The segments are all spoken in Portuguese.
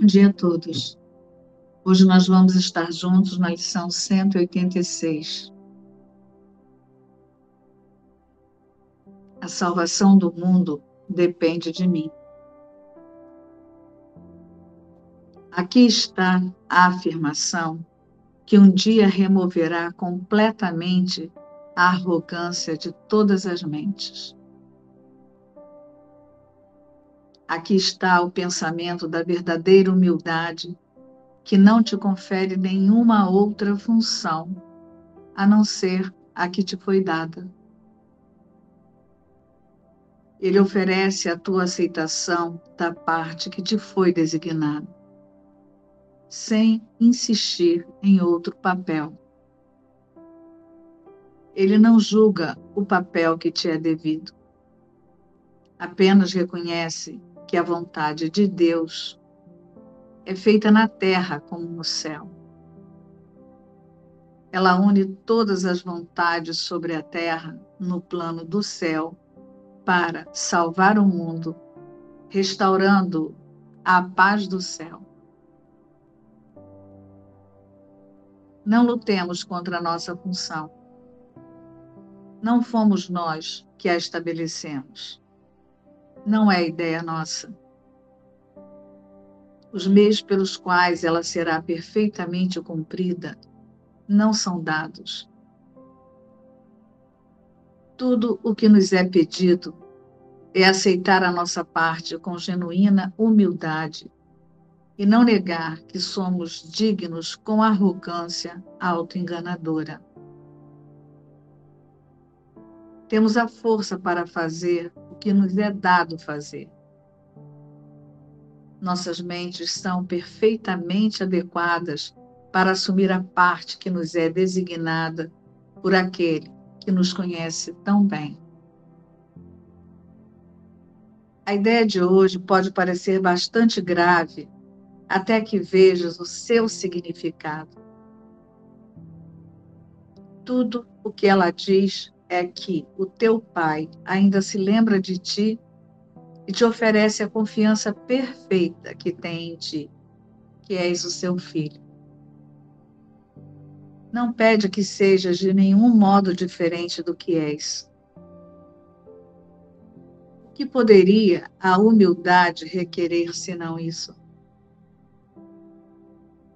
Bom dia a todos. Hoje nós vamos estar juntos na lição 186. A salvação do mundo depende de mim. Aqui está a afirmação que um dia removerá completamente a arrogância de todas as mentes. Aqui está o pensamento da verdadeira humildade, que não te confere nenhuma outra função a não ser a que te foi dada. Ele oferece a tua aceitação da parte que te foi designada, sem insistir em outro papel. Ele não julga o papel que te é devido, apenas reconhece que a vontade de Deus é feita na terra como no céu. Ela une todas as vontades sobre a terra no plano do céu para salvar o mundo, restaurando a paz do céu. Não lutemos contra a nossa função. Não fomos nós que a estabelecemos não é ideia nossa. Os meios pelos quais ela será perfeitamente cumprida não são dados. Tudo o que nos é pedido é aceitar a nossa parte com genuína humildade e não negar que somos dignos com arrogância autoenganadora. Temos a força para fazer que nos é dado fazer. Nossas mentes são perfeitamente adequadas para assumir a parte que nos é designada por aquele que nos conhece tão bem. A ideia de hoje pode parecer bastante grave até que vejas o seu significado. Tudo o que ela diz é que o teu Pai ainda se lembra de ti e te oferece a confiança perfeita que tem em ti, que és o seu filho. Não pede que sejas de nenhum modo diferente do que és. O que poderia a humildade requerer senão isso?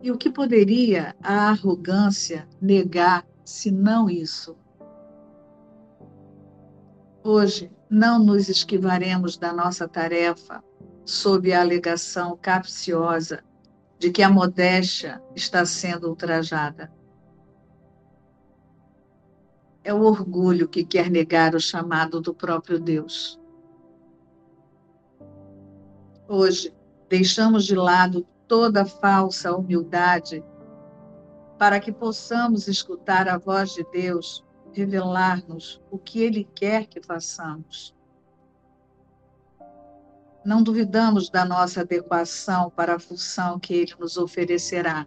E o que poderia a arrogância negar senão isso? Hoje, não nos esquivaremos da nossa tarefa sob a alegação capciosa de que a modéstia está sendo ultrajada. É o orgulho que quer negar o chamado do próprio Deus. Hoje, deixamos de lado toda falsa humildade para que possamos escutar a voz de Deus revelar-nos o que Ele quer que façamos. Não duvidamos da nossa adequação para a função que Ele nos oferecerá.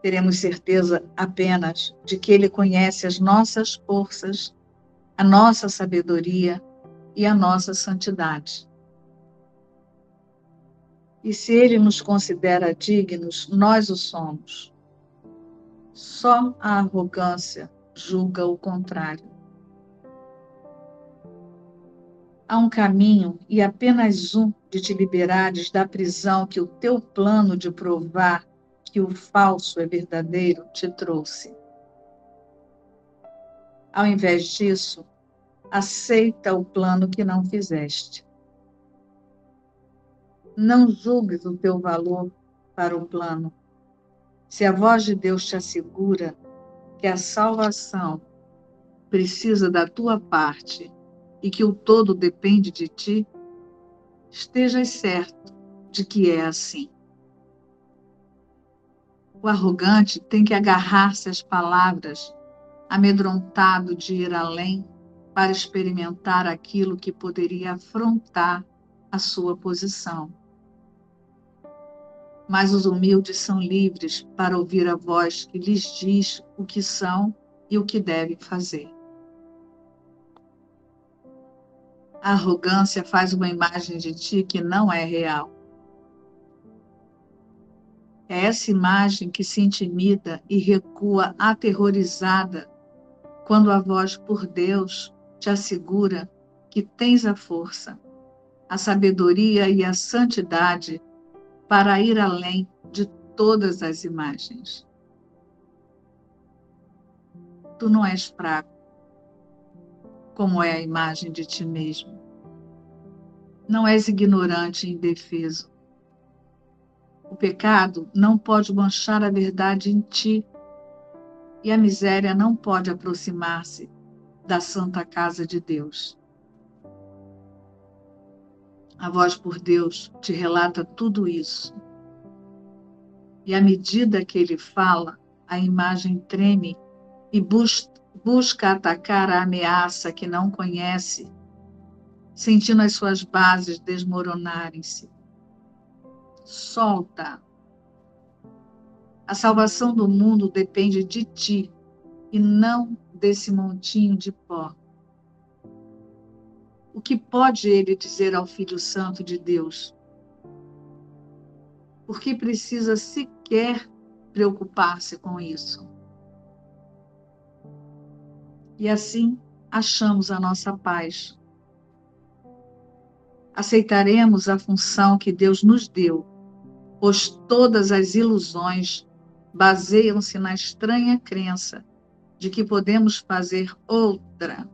Teremos certeza apenas de que Ele conhece as nossas forças, a nossa sabedoria e a nossa santidade. E se Ele nos considera dignos, nós o somos. Só a arrogância julga o contrário. Há um caminho e apenas um de te liberares da prisão que o teu plano de provar que o falso é verdadeiro te trouxe. Ao invés disso, aceita o plano que não fizeste. Não julgues o teu valor para o plano, se a voz de Deus te assegura que a salvação precisa da tua parte e que o todo depende de ti, estejas certo de que é assim. O arrogante tem que agarrar-se às palavras, amedrontado de ir além para experimentar aquilo que poderia afrontar a sua posição mas os humildes são livres para ouvir a voz que lhes diz o que são e o que devem fazer. A arrogância faz uma imagem de ti que não é real. É essa imagem que se intimida e recua aterrorizada quando a voz por Deus te assegura que tens a força, a sabedoria e a santidade para ir além de todas as imagens. Tu não és fraco, como é a imagem de ti mesmo. Não és ignorante e indefeso. O pecado não pode manchar a verdade em ti, e a miséria não pode aproximar-se da santa casa de Deus. A voz por Deus te relata tudo isso. E à medida que ele fala, a imagem treme e bus busca atacar a ameaça que não conhece, sentindo as suas bases desmoronarem-se. Solta. A salvação do mundo depende de ti e não desse montinho de pó. O que pode ele dizer ao Filho Santo de Deus? Por que precisa sequer preocupar-se com isso? E assim achamos a nossa paz. Aceitaremos a função que Deus nos deu, pois todas as ilusões baseiam-se na estranha crença de que podemos fazer outra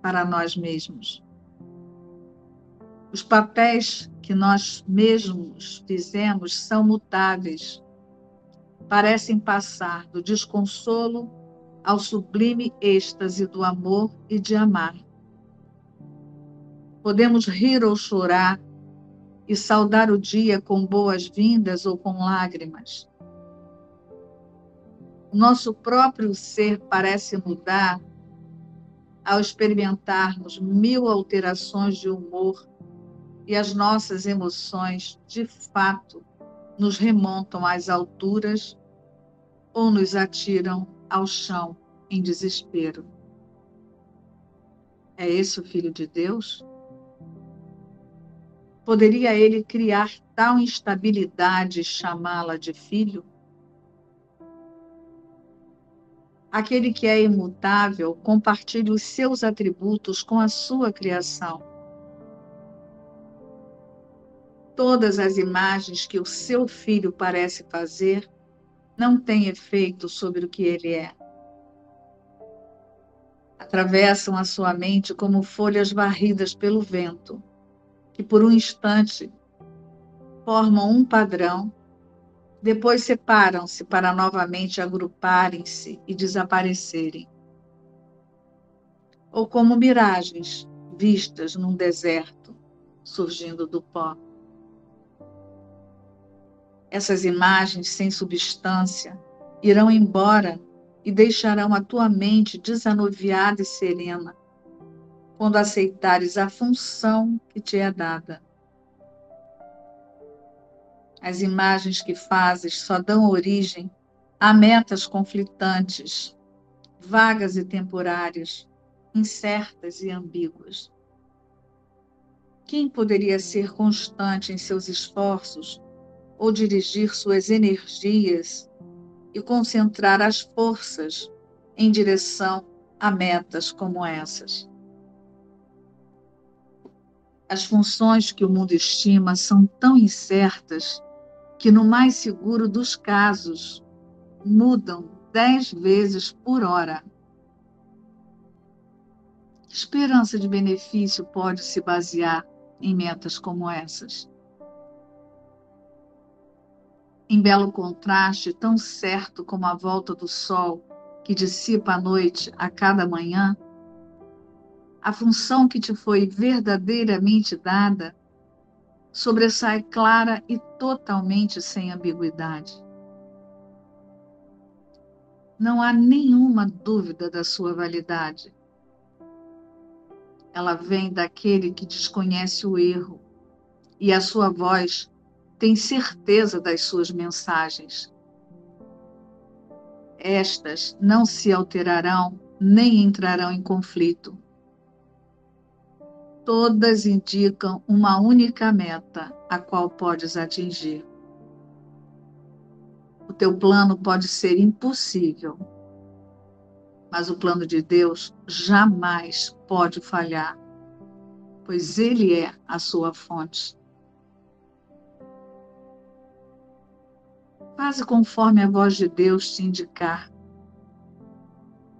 para nós mesmos. Os papéis que nós mesmos fizemos são mutáveis, parecem passar do desconsolo ao sublime êxtase do amor e de amar. Podemos rir ou chorar e saudar o dia com boas-vindas ou com lágrimas. O nosso próprio ser parece mudar ao experimentarmos mil alterações de humor e as nossas emoções, de fato, nos remontam às alturas ou nos atiram ao chão em desespero. É esse o Filho de Deus? Poderia ele criar tal instabilidade e chamá-la de filho? Aquele que é imutável compartilha os seus atributos com a sua criação. Todas as imagens que o seu filho parece fazer não têm efeito sobre o que ele é. Atravessam a sua mente como folhas varridas pelo vento que por um instante formam um padrão, depois separam-se para novamente agruparem-se e desaparecerem. Ou como miragens vistas num deserto surgindo do pó. Essas imagens sem substância irão embora e deixarão a tua mente desanuviada e serena, quando aceitares a função que te é dada. As imagens que fazes só dão origem a metas conflitantes, vagas e temporárias, incertas e ambíguas. Quem poderia ser constante em seus esforços ou dirigir suas energias e concentrar as forças em direção a metas como essas? As funções que o mundo estima são tão incertas que, no mais seguro dos casos, mudam dez vezes por hora. Esperança de benefício pode se basear em metas como essas? Em belo contraste, tão certo como a volta do sol que dissipa a noite a cada manhã, a função que te foi verdadeiramente dada sobressai clara e totalmente sem ambiguidade. Não há nenhuma dúvida da sua validade. Ela vem daquele que desconhece o erro e a sua voz tem certeza das suas mensagens. Estas não se alterarão nem entrarão em conflito todas indicam uma única meta, a qual podes atingir. o teu plano pode ser impossível, mas o plano de Deus jamais pode falhar, pois Ele é a sua fonte. Faze conforme a voz de Deus te indicar.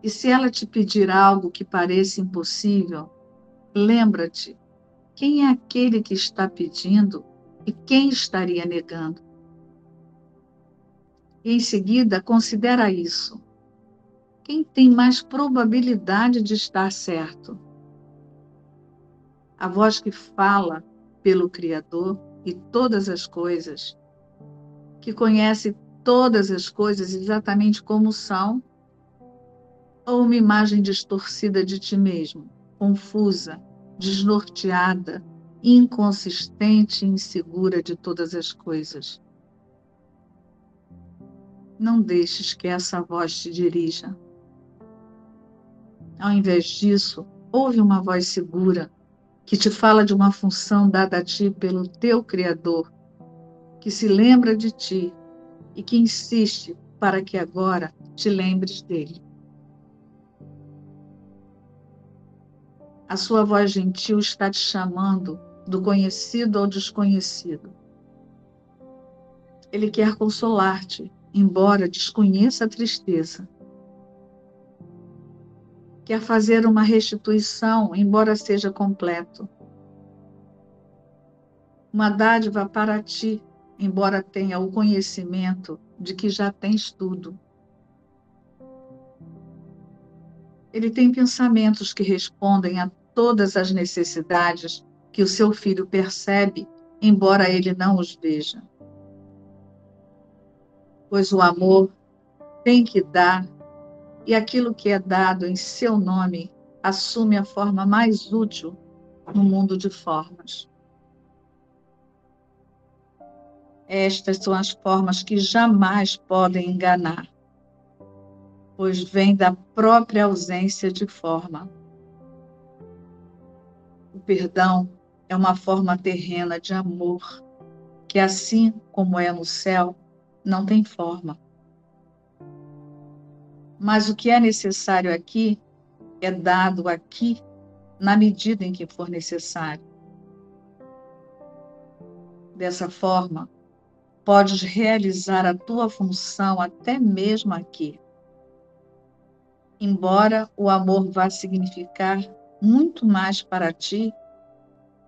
E se ela te pedir algo que pareça impossível, lembra-te quem é aquele que está pedindo e quem estaria negando. E em seguida, considera isso. Quem tem mais probabilidade de estar certo? A voz que fala pelo Criador e todas as coisas, que conhece todas as coisas exatamente como são, ou uma imagem distorcida de ti mesmo, confusa, desnorteada, inconsistente e insegura de todas as coisas. Não deixes que essa voz te dirija. Ao invés disso, ouve uma voz segura que te fala de uma função dada a ti pelo teu Criador, que se lembra de ti e que insiste para que agora te lembres dele. A sua voz gentil está te chamando do conhecido ao desconhecido. Ele quer consolar-te, embora desconheça a tristeza quer fazer uma restituição, embora seja completo. Uma dádiva para ti, embora tenha o conhecimento de que já tens tudo. Ele tem pensamentos que respondem a todas as necessidades que o seu filho percebe, embora ele não os veja. Pois o amor tem que dar e aquilo que é dado em seu nome assume a forma mais útil no mundo de formas. Estas são as formas que jamais podem enganar, pois vêm da própria ausência de forma. O perdão é uma forma terrena de amor, que assim como é no céu, não tem forma. Mas o que é necessário aqui é dado aqui na medida em que for necessário. Dessa forma, podes realizar a tua função até mesmo aqui. Embora o amor vá significar muito mais para ti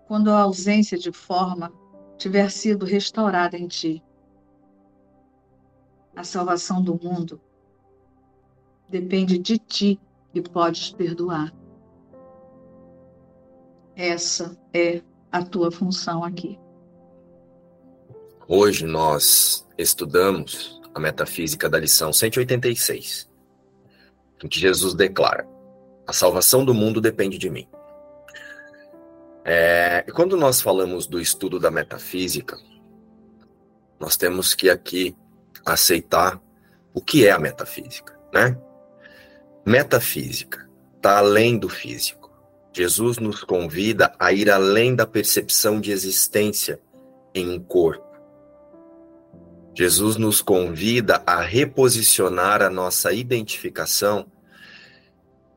quando a ausência de forma tiver sido restaurada em ti. A salvação do mundo depende de ti e podes perdoar. Essa é a tua função aqui. Hoje nós estudamos a metafísica da lição 186, em que Jesus declara: a salvação do mundo depende de mim. É, quando nós falamos do estudo da metafísica, nós temos que aqui aceitar o que é a metafísica, né? Metafísica está além do físico. Jesus nos convida a ir além da percepção de existência em um corpo. Jesus nos convida a reposicionar a nossa identificação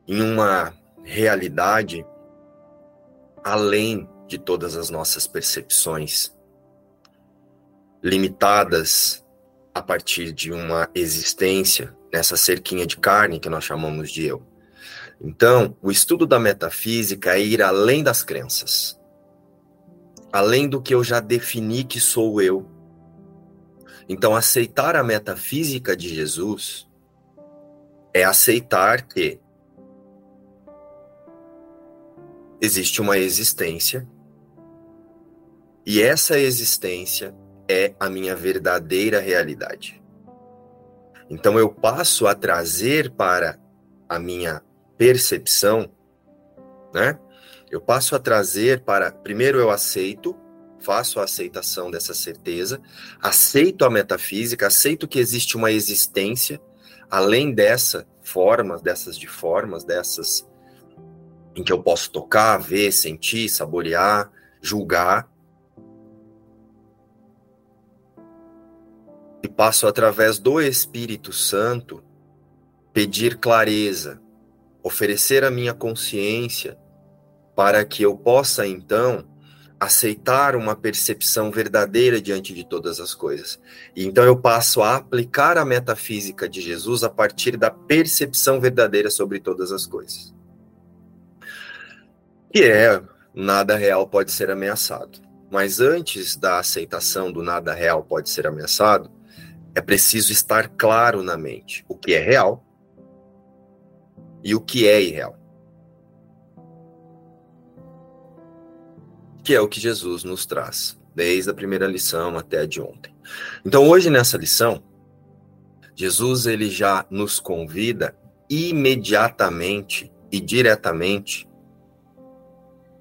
em uma realidade além de todas as nossas percepções, limitadas a partir de uma existência nessa cerquinha de carne que nós chamamos de eu. Então, o estudo da metafísica é ir além das crenças, além do que eu já defini que sou eu. Então, aceitar a metafísica de Jesus é aceitar que existe uma existência e essa existência é a minha verdadeira realidade. Então eu passo a trazer para a minha percepção, né? Eu passo a trazer para primeiro eu aceito, faço a aceitação dessa certeza, aceito a metafísica, aceito que existe uma existência além dessa formas, dessas de formas, dessas em que eu posso tocar, ver, sentir, saborear, julgar. E passo através do Espírito Santo pedir clareza, oferecer a minha consciência para que eu possa então aceitar uma percepção verdadeira diante de todas as coisas. E então eu passo a aplicar a metafísica de Jesus a partir da percepção verdadeira sobre todas as coisas. Que é nada real pode ser ameaçado. Mas antes da aceitação do nada real pode ser ameaçado, é preciso estar claro na mente o que é real e o que é irreal. Que é o que Jesus nos traz, desde a primeira lição até a de ontem. Então, hoje nessa lição, Jesus ele já nos convida imediatamente e diretamente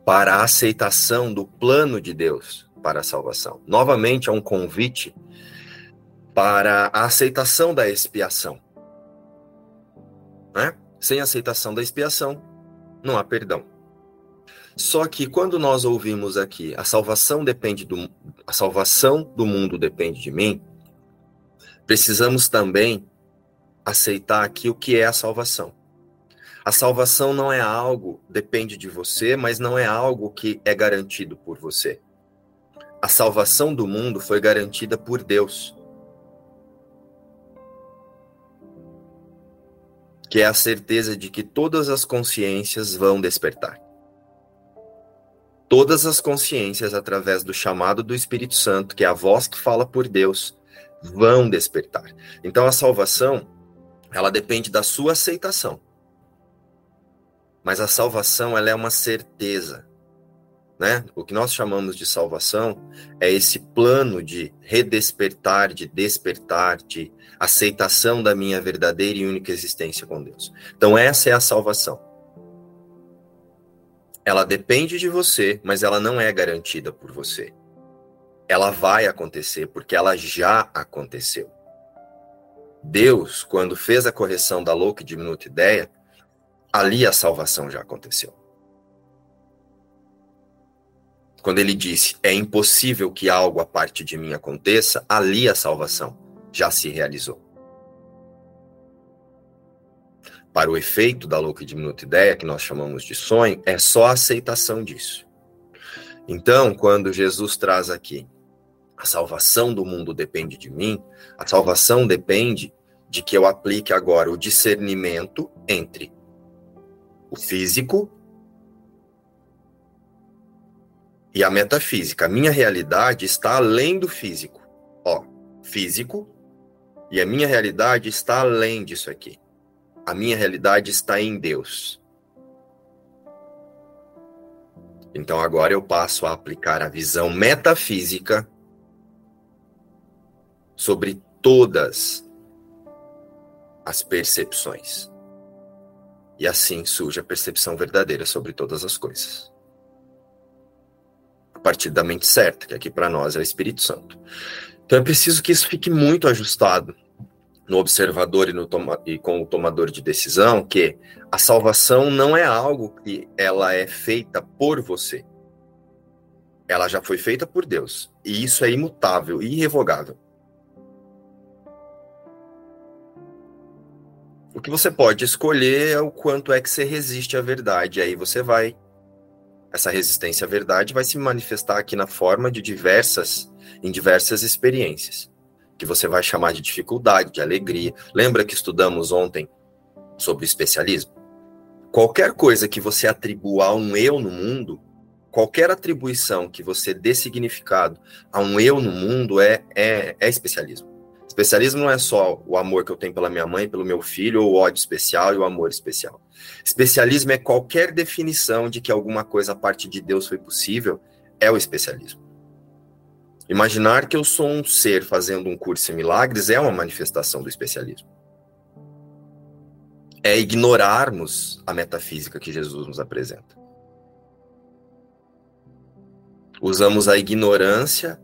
para a aceitação do plano de Deus para a salvação. Novamente é um convite para a aceitação da expiação. Né? Sem aceitação da expiação, não há perdão. Só que quando nós ouvimos aqui, a salvação depende do a salvação do mundo depende de mim, precisamos também aceitar aqui o que é a salvação. A salvação não é algo depende de você, mas não é algo que é garantido por você. A salvação do mundo foi garantida por Deus. que é a certeza de que todas as consciências vão despertar. Todas as consciências, através do chamado do Espírito Santo, que é a voz que fala por Deus, vão despertar. Então a salvação, ela depende da sua aceitação. Mas a salvação, ela é uma certeza. Né? O que nós chamamos de salvação é esse plano de redespertar, de despertar, de aceitação da minha verdadeira e única existência com Deus. Então, essa é a salvação. Ela depende de você, mas ela não é garantida por você. Ela vai acontecer, porque ela já aconteceu. Deus, quando fez a correção da louca e diminuta ideia, ali a salvação já aconteceu. Quando ele disse, é impossível que algo a parte de mim aconteça, ali a salvação já se realizou. Para o efeito da louca e diminuta ideia, que nós chamamos de sonho, é só a aceitação disso. Então, quando Jesus traz aqui, a salvação do mundo depende de mim, a salvação depende de que eu aplique agora o discernimento entre o físico e a metafísica. A minha realidade está além do físico. Ó, físico e a minha realidade está além disso aqui. A minha realidade está em Deus. Então agora eu passo a aplicar a visão metafísica sobre todas as percepções. E assim surge a percepção verdadeira sobre todas as coisas. A partir da mente certa, que aqui para nós é o Espírito Santo. Então é preciso que isso fique muito ajustado no observador e, no toma, e com o tomador de decisão, que a salvação não é algo que ela é feita por você. Ela já foi feita por Deus. E isso é imutável e irrevogável. O que você pode escolher é o quanto é que você resiste à verdade. Aí você vai. Essa resistência à verdade vai se manifestar aqui na forma de diversas em diversas experiências, que você vai chamar de dificuldade, de alegria. Lembra que estudamos ontem sobre o especialismo? Qualquer coisa que você atribua a um eu no mundo, qualquer atribuição que você dê significado a um eu no mundo é, é, é especialismo. Especialismo não é só o amor que eu tenho pela minha mãe, pelo meu filho, ou o ódio especial e o amor especial. Especialismo é qualquer definição de que alguma coisa a parte de Deus foi possível, é o especialismo. Imaginar que eu sou um ser fazendo um curso em milagres é uma manifestação do especialismo. É ignorarmos a metafísica que Jesus nos apresenta. Usamos a ignorância.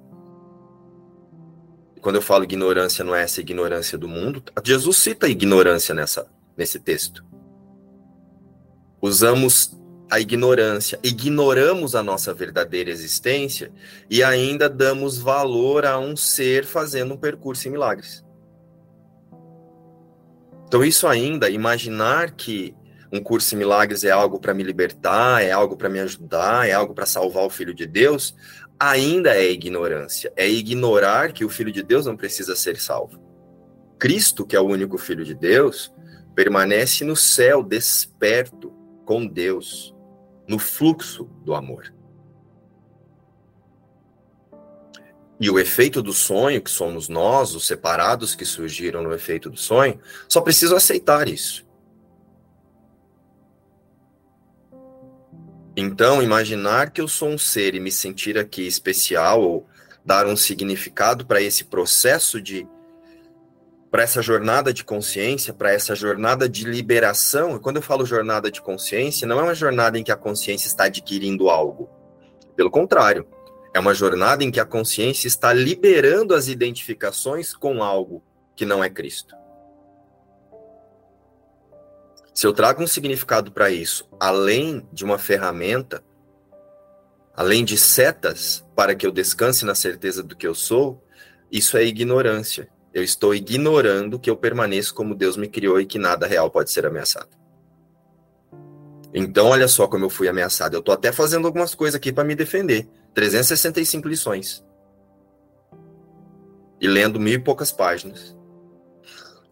Quando eu falo ignorância, não é essa ignorância do mundo. Jesus cita ignorância nessa, nesse texto. Usamos a ignorância, ignoramos a nossa verdadeira existência e ainda damos valor a um ser fazendo um percurso em milagres. Então, isso ainda, imaginar que um curso em milagres é algo para me libertar, é algo para me ajudar, é algo para salvar o filho de Deus, ainda é ignorância. É ignorar que o filho de Deus não precisa ser salvo. Cristo, que é o único filho de Deus, permanece no céu, desperto com Deus, no fluxo do amor. E o efeito do sonho, que somos nós, os separados que surgiram no efeito do sonho, só preciso aceitar isso. Então, imaginar que eu sou um ser e me sentir aqui especial, ou dar um significado para esse processo de. Para essa jornada de consciência, para essa jornada de liberação. E quando eu falo jornada de consciência, não é uma jornada em que a consciência está adquirindo algo. Pelo contrário, é uma jornada em que a consciência está liberando as identificações com algo que não é Cristo. Se eu trago um significado para isso, além de uma ferramenta, além de setas para que eu descanse na certeza do que eu sou, isso é ignorância. Eu estou ignorando que eu permaneço como Deus me criou e que nada real pode ser ameaçado. Então, olha só como eu fui ameaçado. Eu estou até fazendo algumas coisas aqui para me defender. 365 lições. E lendo mil e poucas páginas.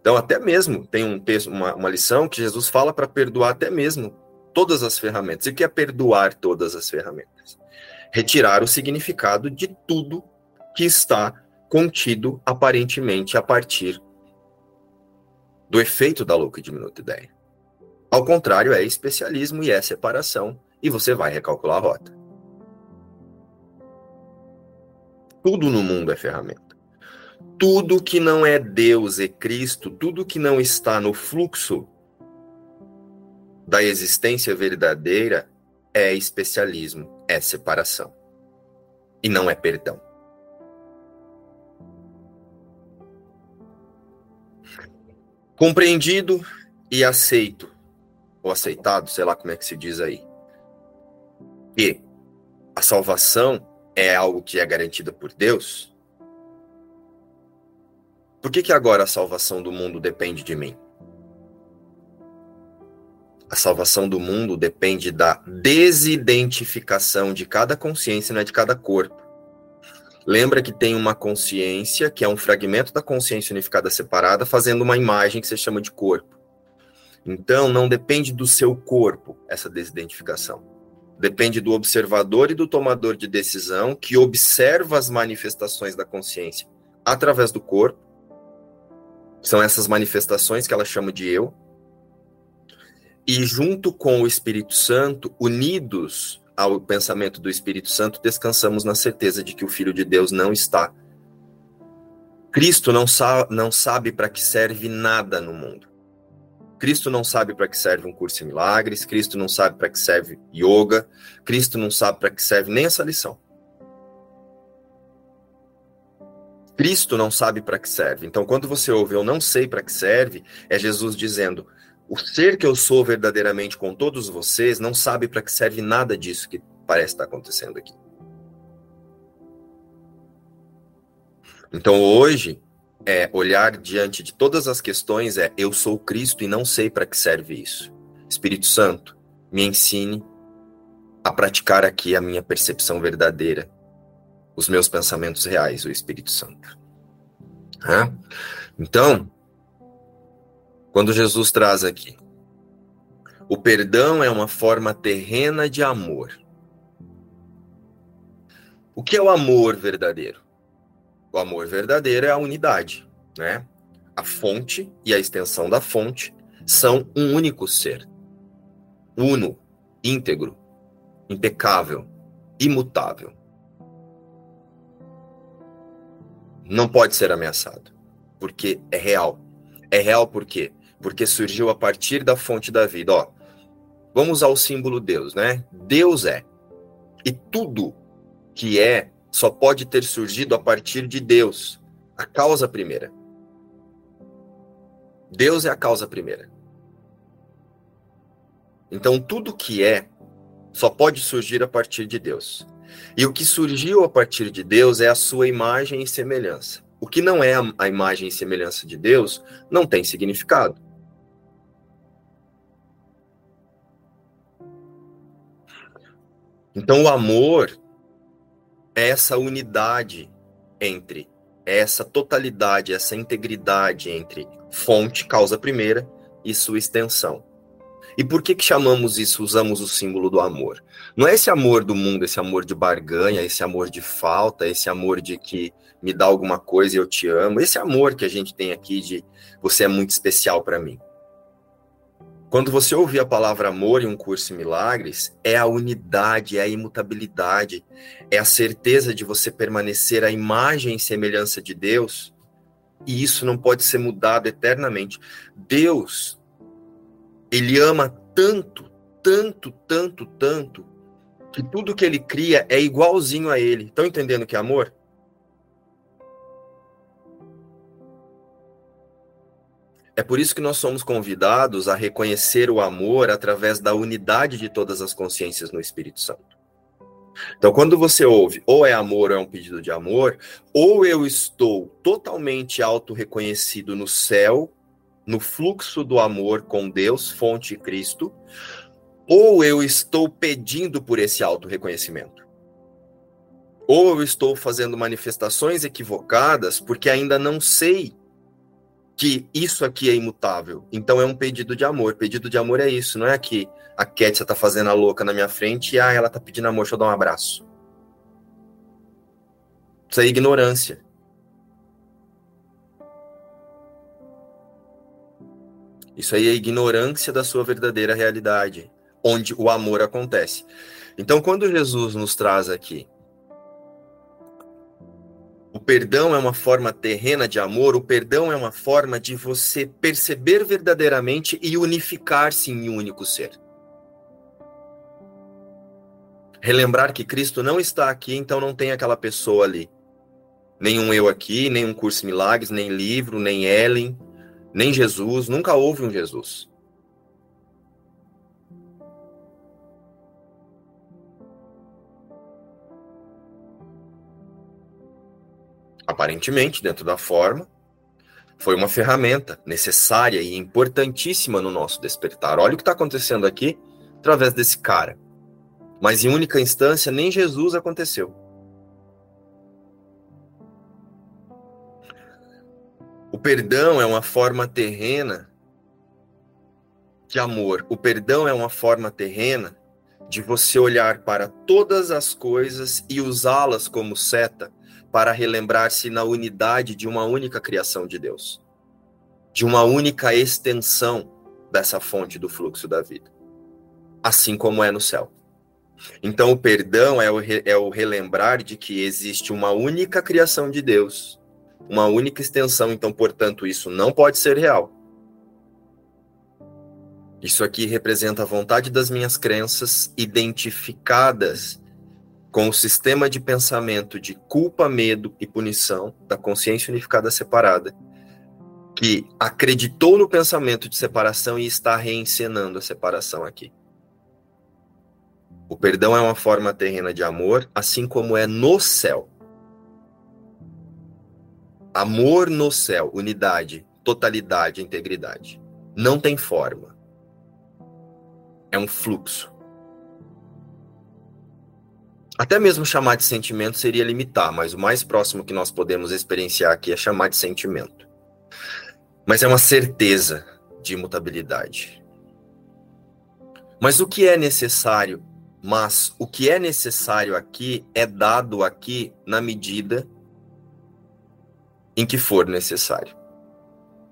Então, até mesmo tem um, uma, uma lição que Jesus fala para perdoar até mesmo todas as ferramentas. E o que é perdoar todas as ferramentas? Retirar o significado de tudo que está contido aparentemente a partir do efeito da louca e diminuta ideia. Ao contrário, é especialismo e é separação, e você vai recalcular a rota. Tudo no mundo é ferramenta. Tudo que não é Deus e Cristo, tudo que não está no fluxo da existência verdadeira é especialismo, é separação. E não é perdão. Compreendido e aceito, ou aceitado, sei lá como é que se diz aí, que a salvação é algo que é garantido por Deus, por que, que agora a salvação do mundo depende de mim? A salvação do mundo depende da desidentificação de cada consciência, não é de cada corpo. Lembra que tem uma consciência, que é um fragmento da consciência unificada separada, fazendo uma imagem que você chama de corpo. Então, não depende do seu corpo essa desidentificação. Depende do observador e do tomador de decisão que observa as manifestações da consciência através do corpo. São essas manifestações que ela chama de eu. E junto com o Espírito Santo, unidos ao pensamento do Espírito Santo, descansamos na certeza de que o Filho de Deus não está. Cristo não, sa não sabe para que serve nada no mundo. Cristo não sabe para que serve um curso em milagres, Cristo não sabe para que serve yoga, Cristo não sabe para que serve nem essa lição. Cristo não sabe para que serve. Então, quando você ouve eu não sei para que serve, é Jesus dizendo: o ser que eu sou verdadeiramente com todos vocês não sabe para que serve nada disso que parece estar acontecendo aqui. Então, hoje, é olhar diante de todas as questões é eu sou Cristo e não sei para que serve isso. Espírito Santo, me ensine a praticar aqui a minha percepção verdadeira, os meus pensamentos reais, o Espírito Santo. Então, quando Jesus traz aqui, o perdão é uma forma terrena de amor. O que é o amor verdadeiro? O amor verdadeiro é a unidade, né? A fonte e a extensão da fonte são um único ser. Uno, íntegro, impecável, imutável. Não pode ser ameaçado, porque é real. É real por quê? Porque surgiu a partir da fonte da vida. Ó, vamos ao símbolo Deus, né? Deus é. E tudo que é só pode ter surgido a partir de Deus, a causa primeira. Deus é a causa primeira. Então, tudo que é só pode surgir a partir de Deus. E o que surgiu a partir de Deus é a sua imagem e semelhança. O que não é a imagem e semelhança de Deus não tem significado. Então, o amor é essa unidade entre essa totalidade, essa integridade entre fonte, causa primeira, e sua extensão. E por que que chamamos isso, usamos o símbolo do amor? Não é esse amor do mundo, esse amor de barganha, esse amor de falta, esse amor de que me dá alguma coisa e eu te amo, esse amor que a gente tem aqui de você é muito especial para mim. Quando você ouvir a palavra amor em um curso em milagres, é a unidade, é a imutabilidade, é a certeza de você permanecer a imagem e semelhança de Deus, e isso não pode ser mudado eternamente. Deus, ele ama tanto, tanto, tanto, tanto, que tudo que ele cria é igualzinho a ele. Estão entendendo que é amor? É por isso que nós somos convidados a reconhecer o amor através da unidade de todas as consciências no Espírito Santo. Então, quando você ouve ou é amor ou é um pedido de amor, ou eu estou totalmente auto-reconhecido no céu, no fluxo do amor com Deus, fonte Cristo, ou eu estou pedindo por esse auto-reconhecimento. Ou eu estou fazendo manifestações equivocadas porque ainda não sei que isso aqui é imutável. Então é um pedido de amor. Pedido de amor é isso, não é que a Kétia tá fazendo a louca na minha frente e ah, ela tá pedindo amor, deixa eu dar um abraço. Isso é ignorância. Isso aí é ignorância da sua verdadeira realidade, onde o amor acontece. Então, quando Jesus nos traz aqui o perdão é uma forma terrena de amor, o perdão é uma forma de você perceber verdadeiramente e unificar-se em um único ser. Relembrar que Cristo não está aqui, então não tem aquela pessoa ali. Nenhum eu aqui, nem um curso milagres, nem livro, nem Ellen, nem Jesus, nunca houve um Jesus. Aparentemente, dentro da forma, foi uma ferramenta necessária e importantíssima no nosso despertar. Olha o que está acontecendo aqui através desse cara. Mas em única instância, nem Jesus aconteceu. O perdão é uma forma terrena de amor. O perdão é uma forma terrena de você olhar para todas as coisas e usá-las como seta para relembrar-se na unidade de uma única criação de Deus, de uma única extensão dessa fonte do fluxo da vida, assim como é no céu. Então, o perdão é o, é o relembrar de que existe uma única criação de Deus, uma única extensão, então, portanto, isso não pode ser real. Isso aqui representa a vontade das minhas crenças identificadas com o sistema de pensamento de culpa, medo e punição da consciência unificada separada, que acreditou no pensamento de separação e está reencenando a separação aqui. O perdão é uma forma terrena de amor, assim como é no céu. Amor no céu, unidade, totalidade, integridade. Não tem forma. É um fluxo. Até mesmo chamar de sentimento seria limitar, mas o mais próximo que nós podemos experienciar aqui é chamar de sentimento. Mas é uma certeza de imutabilidade. Mas o que é necessário? Mas o que é necessário aqui é dado aqui na medida em que for necessário.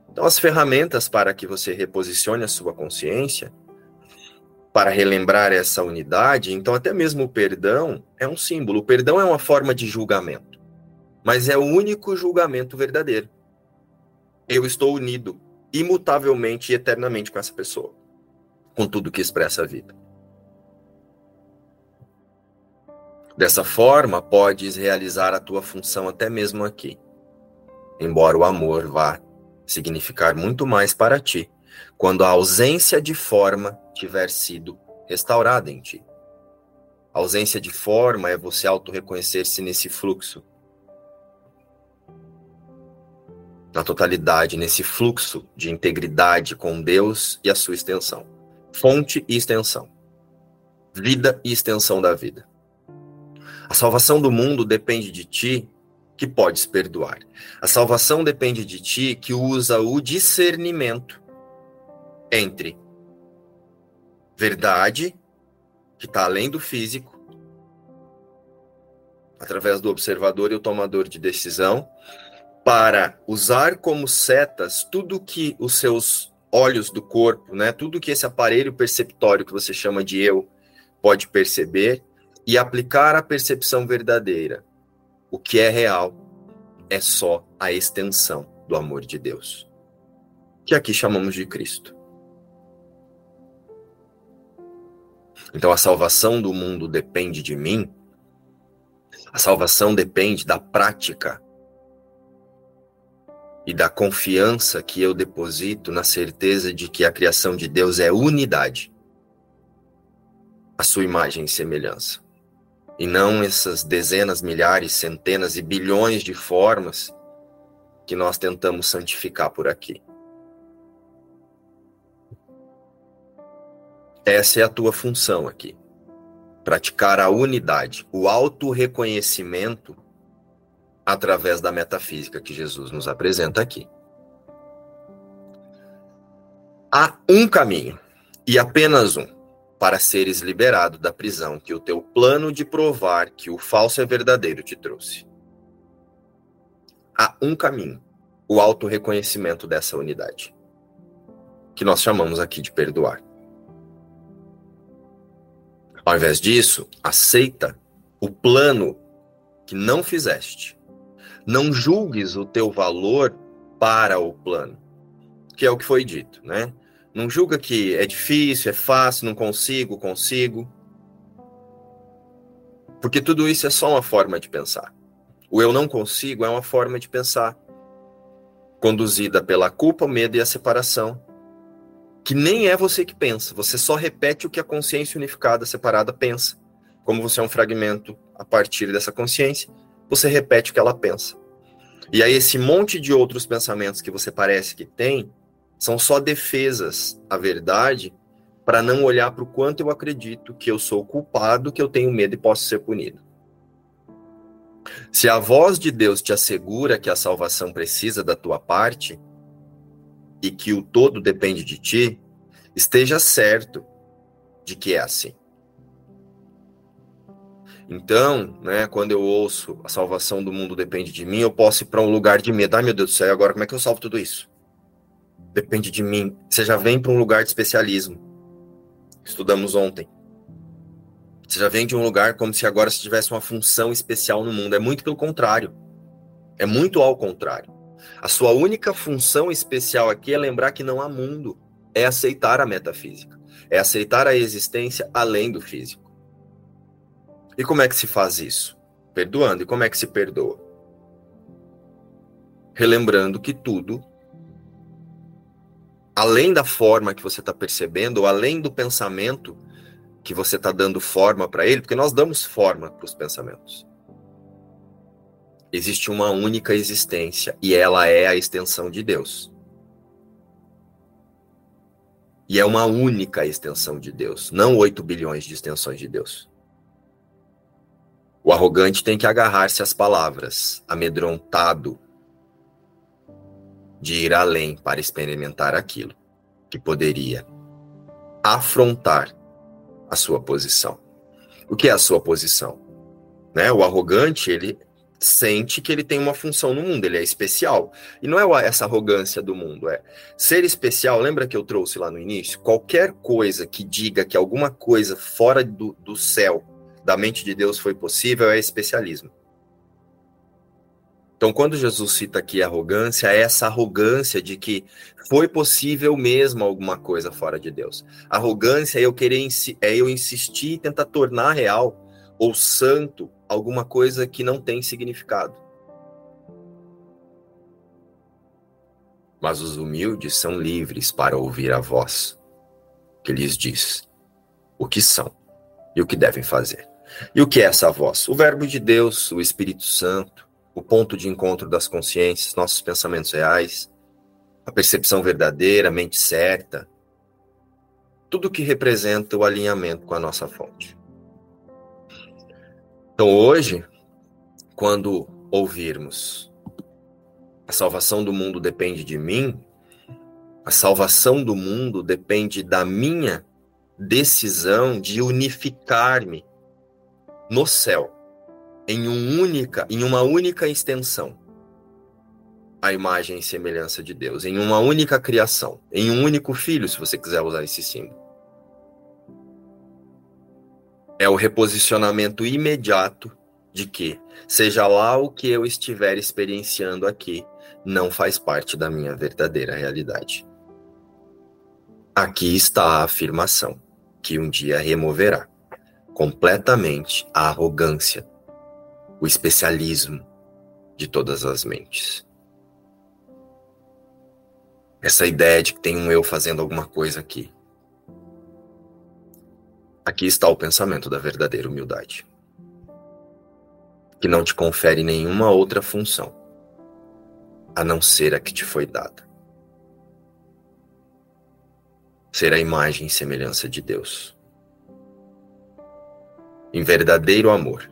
Então, as ferramentas para que você reposicione a sua consciência para relembrar essa unidade, então até mesmo o perdão é um símbolo. O perdão é uma forma de julgamento, mas é o único julgamento verdadeiro. Eu estou unido imutavelmente e eternamente com essa pessoa, com tudo que expressa a vida. Dessa forma, podes realizar a tua função até mesmo aqui, embora o amor vá significar muito mais para ti quando a ausência de forma tiver sido restaurada em ti. A ausência de forma é você auto-reconhecer-se nesse fluxo. Na totalidade, nesse fluxo de integridade com Deus e a sua extensão. Fonte e extensão. Vida e extensão da vida. A salvação do mundo depende de ti, que podes perdoar. A salvação depende de ti, que usa o discernimento entre verdade, que está além do físico, através do observador e o tomador de decisão, para usar como setas tudo que os seus olhos do corpo, né, tudo que esse aparelho perceptório que você chama de eu pode perceber e aplicar a percepção verdadeira. O que é real é só a extensão do amor de Deus, que aqui chamamos de Cristo. Então a salvação do mundo depende de mim. A salvação depende da prática e da confiança que eu deposito na certeza de que a criação de Deus é unidade, a sua imagem e semelhança, e não essas dezenas, milhares, centenas e bilhões de formas que nós tentamos santificar por aqui. Essa é a tua função aqui. Praticar a unidade, o auto-reconhecimento através da metafísica que Jesus nos apresenta aqui. Há um caminho, e apenas um, para seres liberado da prisão que o teu plano de provar que o falso é verdadeiro te trouxe. Há um caminho, o auto-reconhecimento dessa unidade, que nós chamamos aqui de perdoar. Ao invés disso, aceita o plano que não fizeste não julgues o teu valor para o plano, que é o que foi dito, né? Não julga que é difícil, é fácil, não consigo, consigo. Porque tudo isso é só uma forma de pensar. O eu não consigo é uma forma de pensar, conduzida pela culpa, o medo e a separação, que nem é você que pensa, você só repete o que a consciência unificada separada pensa. Como você é um fragmento a partir dessa consciência, você repete o que ela pensa. E aí, esse monte de outros pensamentos que você parece que tem são só defesas à verdade para não olhar para o quanto eu acredito que eu sou culpado, que eu tenho medo e posso ser punido. Se a voz de Deus te assegura que a salvação precisa da tua parte e que o todo depende de ti, esteja certo de que é assim. Então, né, quando eu ouço a salvação do mundo depende de mim, eu posso ir para um lugar de medo. Ai, meu Deus do céu, agora como é que eu salvo tudo isso? Depende de mim. Você já vem para um lugar de especialismo. Estudamos ontem. Você já vem de um lugar como se agora você tivesse uma função especial no mundo. É muito pelo contrário. É muito ao contrário. A sua única função especial aqui é lembrar que não há mundo. É aceitar a metafísica. É aceitar a existência além do físico. E como é que se faz isso? Perdoando. E como é que se perdoa? Relembrando que tudo, além da forma que você está percebendo, ou além do pensamento que você está dando forma para ele, porque nós damos forma para os pensamentos. Existe uma única existência e ela é a extensão de Deus. E é uma única extensão de Deus, não 8 bilhões de extensões de Deus. O arrogante tem que agarrar-se às palavras, amedrontado de ir além para experimentar aquilo que poderia afrontar a sua posição. O que é a sua posição? Né? O arrogante, ele sente que ele tem uma função no mundo, ele é especial. E não é essa arrogância do mundo, é ser especial. Lembra que eu trouxe lá no início? Qualquer coisa que diga que alguma coisa fora do, do céu da mente de Deus foi possível é especialismo. Então, quando Jesus cita aqui arrogância, é essa arrogância de que foi possível mesmo alguma coisa fora de Deus. Arrogância é eu querer é eu insistir e tentar tornar real ou santo alguma coisa que não tem significado. Mas os humildes são livres para ouvir a voz que lhes diz o que são e o que devem fazer. E o que é essa voz? O Verbo de Deus, o Espírito Santo, o ponto de encontro das consciências, nossos pensamentos reais, a percepção verdadeira, a mente certa, tudo que representa o alinhamento com a nossa fonte. Então hoje, quando ouvirmos a salvação do mundo depende de mim, a salvação do mundo depende da minha decisão de unificar-me no céu, em, um única, em uma única extensão, a imagem e semelhança de Deus, em uma única criação, em um único filho, se você quiser usar esse símbolo. É o reposicionamento imediato de que, seja lá o que eu estiver experienciando aqui, não faz parte da minha verdadeira realidade. Aqui está a afirmação que um dia removerá completamente a arrogância, o especialismo de todas as mentes. Essa ideia de que tem um eu fazendo alguma coisa aqui. Aqui está o pensamento da verdadeira humildade, que não te confere nenhuma outra função a não ser a que te foi dada. Ser a imagem e semelhança de Deus. Em verdadeiro amor,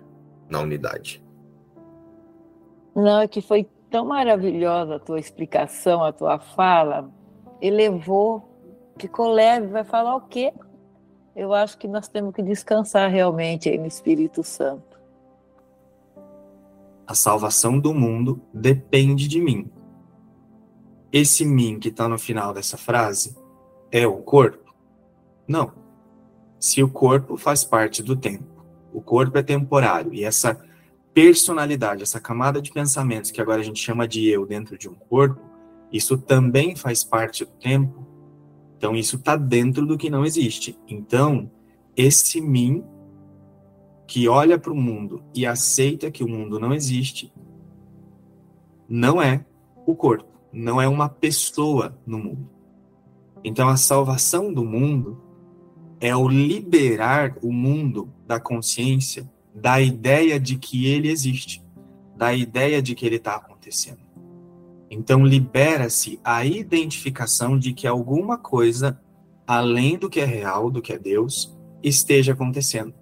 na unidade. Não, é que foi tão maravilhosa a tua explicação, a tua fala, elevou, ficou leve, vai falar o quê? Eu acho que nós temos que descansar realmente aí no Espírito Santo. A salvação do mundo depende de mim. Esse mim que está no final dessa frase é o corpo? Não. Se o corpo faz parte do tempo, o corpo é temporário e essa personalidade, essa camada de pensamentos que agora a gente chama de eu dentro de um corpo, isso também faz parte do tempo. Então isso está dentro do que não existe. Então esse mim que olha para o mundo e aceita que o mundo não existe, não é o corpo, não é uma pessoa no mundo. Então a salvação do mundo é o liberar o mundo da consciência da ideia de que ele existe, da ideia de que ele está acontecendo. Então libera-se a identificação de que alguma coisa além do que é real, do que é Deus, esteja acontecendo.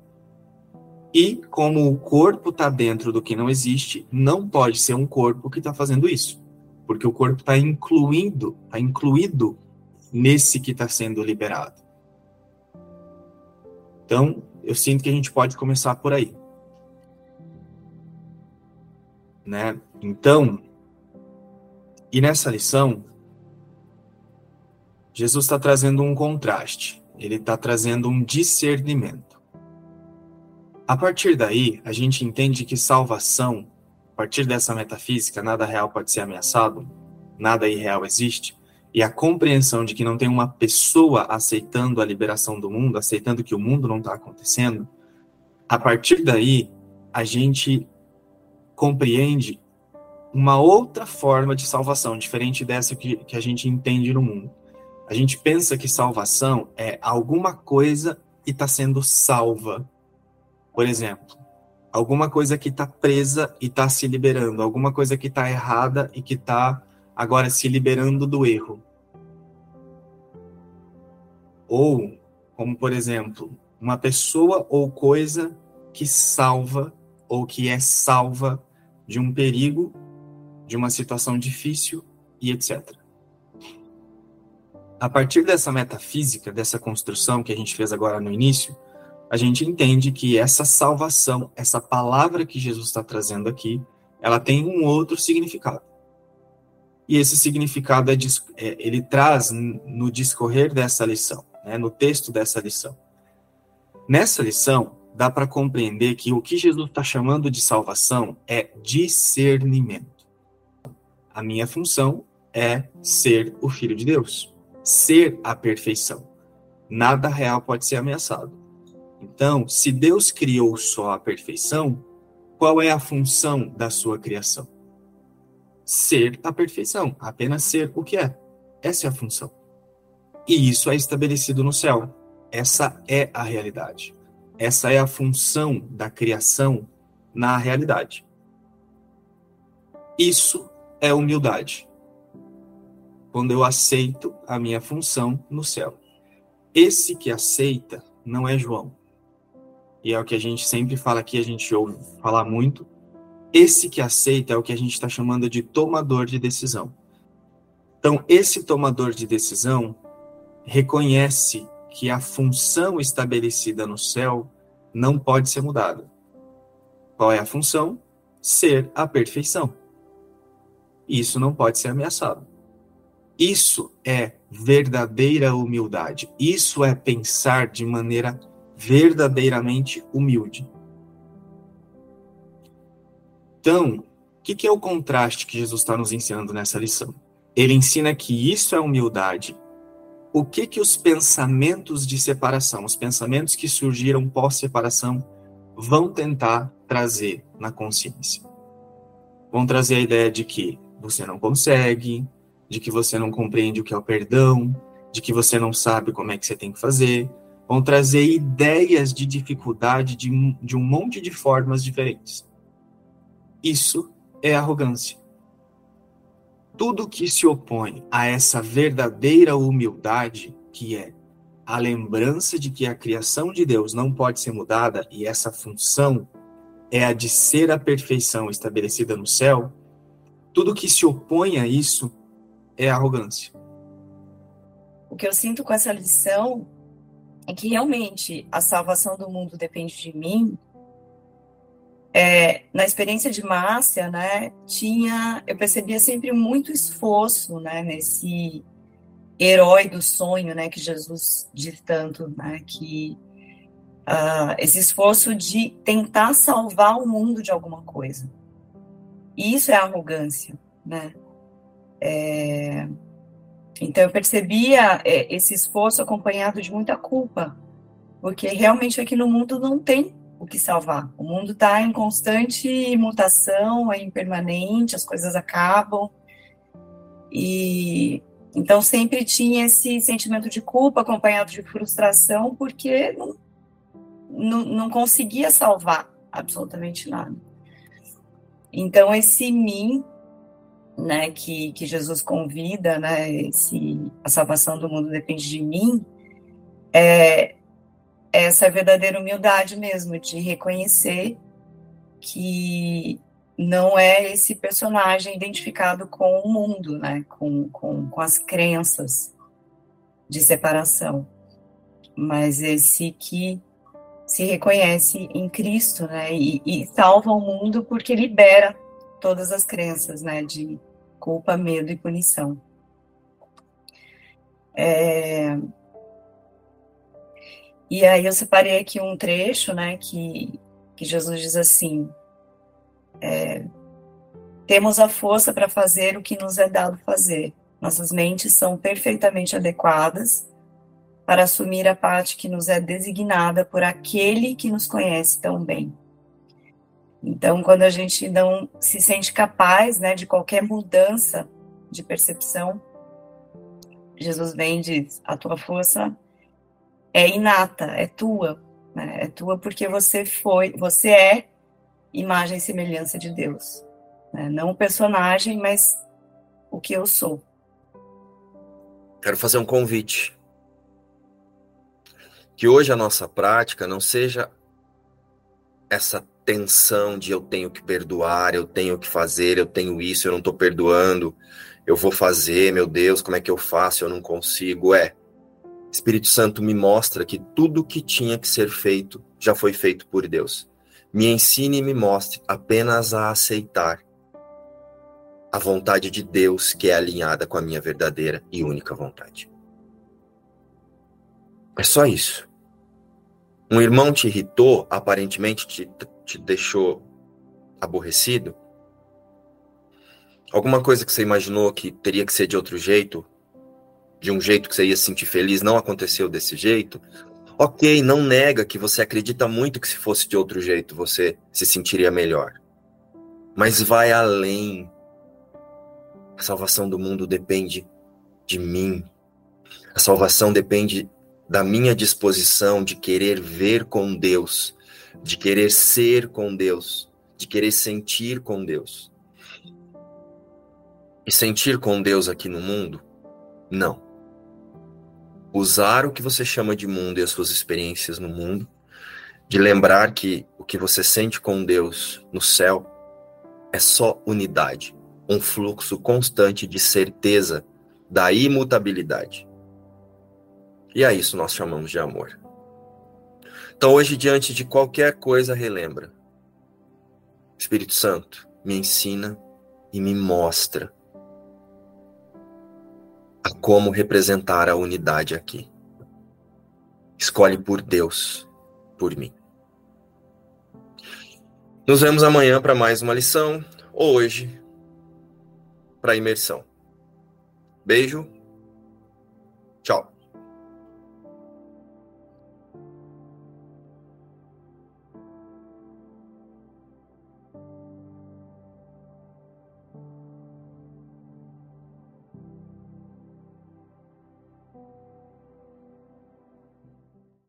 E como o corpo está dentro do que não existe, não pode ser um corpo que está fazendo isso, porque o corpo está incluindo, está incluído nesse que está sendo liberado. Então, eu sinto que a gente pode começar por aí, né? Então, e nessa lição, Jesus está trazendo um contraste. Ele está trazendo um discernimento. A partir daí, a gente entende que salvação, a partir dessa metafísica, nada real pode ser ameaçado, nada irreal existe, e a compreensão de que não tem uma pessoa aceitando a liberação do mundo, aceitando que o mundo não está acontecendo, a partir daí, a gente compreende uma outra forma de salvação, diferente dessa que, que a gente entende no mundo. A gente pensa que salvação é alguma coisa e está sendo salva por exemplo, alguma coisa que está presa e está se liberando, alguma coisa que está errada e que está agora se liberando do erro. Ou, como por exemplo, uma pessoa ou coisa que salva ou que é salva de um perigo, de uma situação difícil e etc. A partir dessa metafísica, dessa construção que a gente fez agora no início, a gente entende que essa salvação, essa palavra que Jesus está trazendo aqui, ela tem um outro significado. E esse significado é, é ele traz no discorrer dessa lição, né, no texto dessa lição. Nessa lição, dá para compreender que o que Jesus está chamando de salvação é discernimento. A minha função é ser o Filho de Deus, ser a perfeição. Nada real pode ser ameaçado. Então, se Deus criou só a perfeição, qual é a função da sua criação? Ser a perfeição, apenas ser o que é. Essa é a função. E isso é estabelecido no céu. Essa é a realidade. Essa é a função da criação na realidade. Isso é humildade. Quando eu aceito a minha função no céu. Esse que aceita não é João e é o que a gente sempre fala aqui, a gente ouve falar muito, esse que aceita é o que a gente está chamando de tomador de decisão. Então, esse tomador de decisão reconhece que a função estabelecida no céu não pode ser mudada. Qual é a função? Ser a perfeição. Isso não pode ser ameaçado. Isso é verdadeira humildade. Isso é pensar de maneira verdadeiramente humilde. Então, o que, que é o contraste que Jesus está nos ensinando nessa lição? Ele ensina que isso é humildade. O que que os pensamentos de separação, os pensamentos que surgiram pós-separação, vão tentar trazer na consciência? Vão trazer a ideia de que você não consegue, de que você não compreende o que é o perdão, de que você não sabe como é que você tem que fazer. Vão trazer ideias de dificuldade de, de um monte de formas diferentes. Isso é arrogância. Tudo que se opõe a essa verdadeira humildade, que é a lembrança de que a criação de Deus não pode ser mudada e essa função é a de ser a perfeição estabelecida no céu, tudo que se opõe a isso é arrogância. O que eu sinto com essa lição é que realmente a salvação do mundo depende de mim. É, na experiência de Márcia, né, tinha, eu percebia sempre muito esforço, né, nesse herói do sonho, né, que Jesus diz tanto, né, que uh, esse esforço de tentar salvar o mundo de alguma coisa. E isso é arrogância, né? É... Então eu percebia é, esse esforço acompanhado de muita culpa, porque realmente aqui no mundo não tem o que salvar. O mundo está em constante mutação, é impermanente, as coisas acabam. E então sempre tinha esse sentimento de culpa acompanhado de frustração, porque não, não, não conseguia salvar absolutamente nada. Então esse mim né, que, que Jesus convida, né, esse, a salvação do mundo depende de mim, é essa verdadeira humildade mesmo, de reconhecer que não é esse personagem identificado com o mundo, né, com, com, com as crenças de separação, mas esse que se reconhece em Cristo, né, e, e salva o mundo porque libera todas as crenças, né, de culpa, medo e punição. É... E aí eu separei aqui um trecho, né, que, que Jesus diz assim, é, temos a força para fazer o que nos é dado fazer. Nossas mentes são perfeitamente adequadas para assumir a parte que nos é designada por aquele que nos conhece tão bem. Então, quando a gente não se sente capaz né, de qualquer mudança de percepção, Jesus vem e diz: a tua força é inata, é tua, né? é tua porque você foi, você é imagem e semelhança de Deus, né? não o personagem, mas o que eu sou. Quero fazer um convite. Que hoje a nossa prática não seja essa tensão de eu tenho que perdoar, eu tenho que fazer, eu tenho isso, eu não estou perdoando, eu vou fazer, meu Deus, como é que eu faço, eu não consigo. É, Espírito Santo me mostra que tudo que tinha que ser feito já foi feito por Deus. Me ensine e me mostre apenas a aceitar a vontade de Deus que é alinhada com a minha verdadeira e única vontade. É só isso. Um irmão te irritou, aparentemente te, te deixou aborrecido? Alguma coisa que você imaginou que teria que ser de outro jeito, de um jeito que você ia se sentir feliz, não aconteceu desse jeito? Ok, não nega que você acredita muito que se fosse de outro jeito você se sentiria melhor. Mas vai além. A salvação do mundo depende de mim. A salvação depende da minha disposição de querer ver com Deus de querer ser com Deus, de querer sentir com Deus. E sentir com Deus aqui no mundo? Não. Usar o que você chama de mundo e as suas experiências no mundo de lembrar que o que você sente com Deus no céu é só unidade, um fluxo constante de certeza da imutabilidade. E a isso nós chamamos de amor. Então, hoje, diante de qualquer coisa, relembra. Espírito Santo, me ensina e me mostra a como representar a unidade aqui. Escolhe por Deus, por mim. Nos vemos amanhã para mais uma lição, ou hoje para imersão. Beijo